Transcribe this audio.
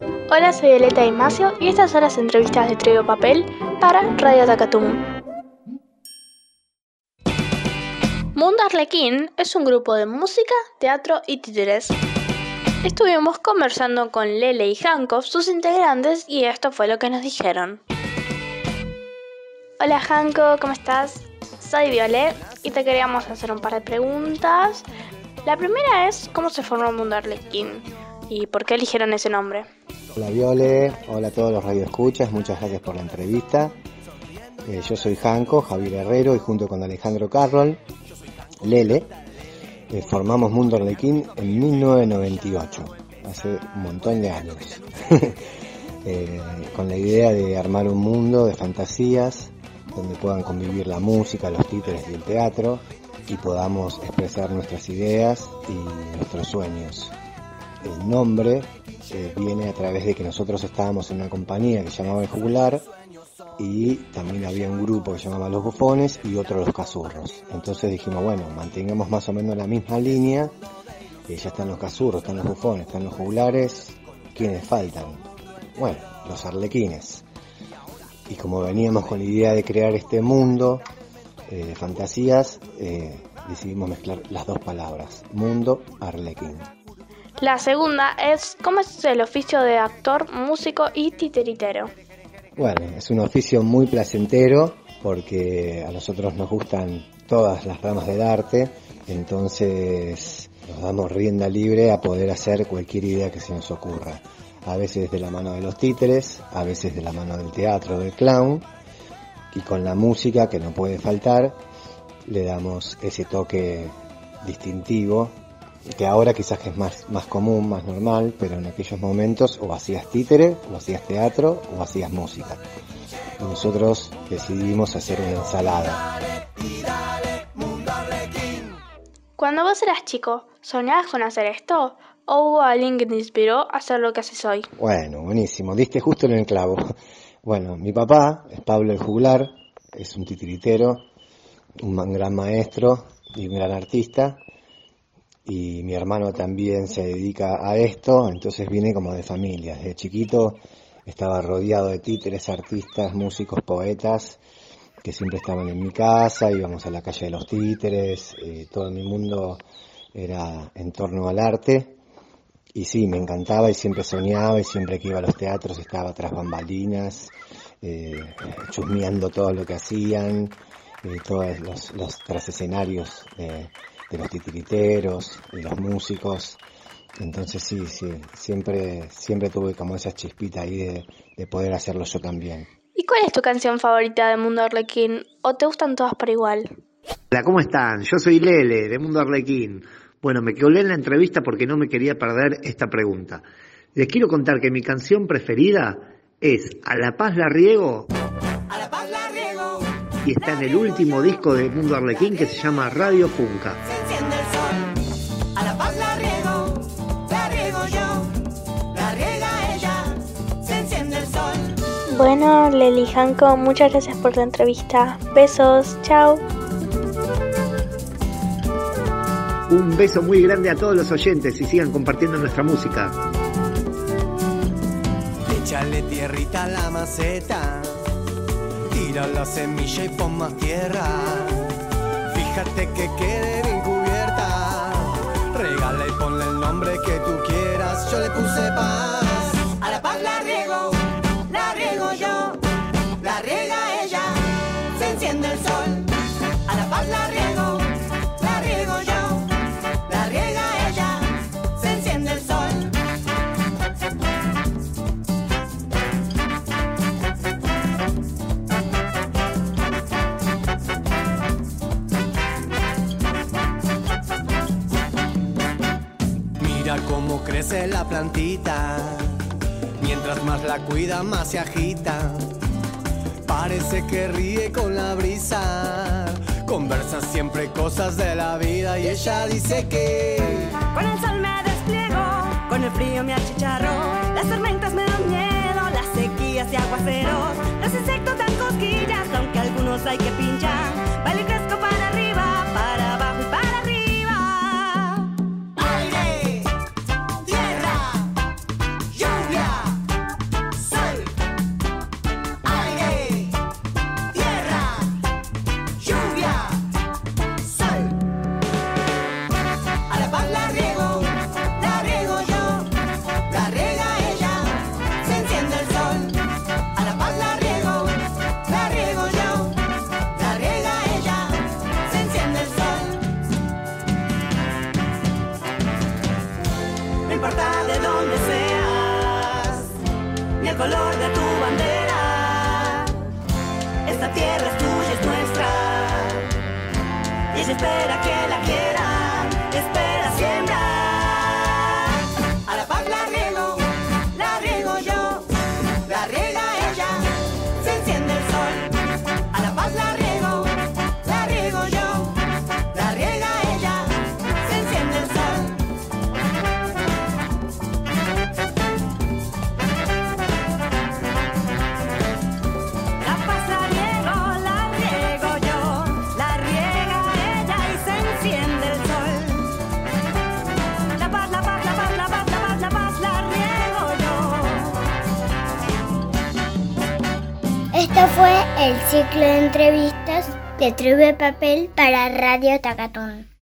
Hola, soy Eleta Imacio y estas son las entrevistas de Trio Papel para Radio Tacatum. Mundo Arlequín es un grupo de música, teatro y títeres. Estuvimos conversando con Lele y Hanko, sus integrantes, y esto fue lo que nos dijeron. Hola Hanko, ¿cómo estás? Soy Violet y te queríamos hacer un par de preguntas. La primera es, ¿cómo se formó Mundo Arlequín? ¿Y por qué eligieron ese nombre? Hola Viole, hola a todos los radioescuchas, muchas gracias por la entrevista. Eh, yo soy Hanco, Javier Herrero y junto con Alejandro Carroll, Lele, eh, formamos Mundo Arlequín en 1998, hace un montón de años, eh, con la idea de armar un mundo de fantasías donde puedan convivir la música, los títeres y el teatro y podamos expresar nuestras ideas y nuestros sueños. El nombre eh, viene a través de que nosotros estábamos en una compañía que se llamaba El Jugular y también había un grupo que se llamaba Los Bufones y otro Los Cazurros. Entonces dijimos, bueno, mantengamos más o menos la misma línea, ya están los Cazurros, están los Bufones, están los Jugulares, ¿quiénes faltan? Bueno, los Arlequines. Y como veníamos con la idea de crear este mundo eh, de fantasías, eh, decidimos mezclar las dos palabras, mundo arlequín. La segunda es, ¿cómo es el oficio de actor, músico y titeritero? Bueno, es un oficio muy placentero porque a nosotros nos gustan todas las ramas del arte, entonces nos damos rienda libre a poder hacer cualquier idea que se nos ocurra. A veces de la mano de los títeres, a veces de la mano del teatro, del clown, y con la música que no puede faltar, le damos ese toque distintivo que ahora quizás es más, más común, más normal, pero en aquellos momentos o hacías títere, o hacías teatro, o hacías música. Y nosotros decidimos hacer una ensalada. Cuando vos eras chico, ¿soñabas con hacer esto? ¿O hubo alguien que te inspiró a hacer lo que haces hoy? Bueno, buenísimo, diste justo en el clavo. Bueno, mi papá es Pablo el Juglar, es un titiritero, un gran maestro y un gran artista, y mi hermano también se dedica a esto, entonces viene como de familia. Desde chiquito estaba rodeado de títeres, artistas, músicos, poetas, que siempre estaban en mi casa, íbamos a la calle de los títeres, eh, todo mi mundo era en torno al arte. Y sí, me encantaba y siempre soñaba y siempre que iba a los teatros estaba tras bambalinas, eh, chusmeando todo lo que hacían, eh, todos los, los tras escenarios de los titiriteros, y los músicos. Entonces sí, sí, siempre, siempre tuve como esa chispita ahí de, de poder hacerlo yo también. ¿Y cuál es tu canción favorita de Mundo Arlequín? ¿O te gustan todas por igual? Hola, ¿cómo están? Yo soy Lele, de Mundo Arlequín. Bueno, me quedé en la entrevista porque no me quería perder esta pregunta. Les quiero contar que mi canción preferida es A la Paz la riego. A la Paz la riego. Y está en el último disco de Mundo Arlequín que se llama Radio Funca. Bueno, Leli Hanko, muchas gracias por la entrevista. Besos, chao. Un beso muy grande a todos los oyentes y sigan compartiendo nuestra música. Échale tierrita a la maceta, tira la semilla y pon más tierra. Fíjate que quede bien cubierta, regala y ponle el nombre que tú quieras. Yo le puse paz. La plantita, mientras más la cuida, más se agita. Parece que ríe con la brisa, conversa siempre cosas de la vida y ella dice que con el sol me despliego, con el frío me achicharro, las tormentas me dan miedo, las sequías y aguaceros, los insectos dan cosquillas, aunque algunos hay que pinchar, espera que Esto fue el ciclo de entrevistas de Trube Papel para Radio Tacatón.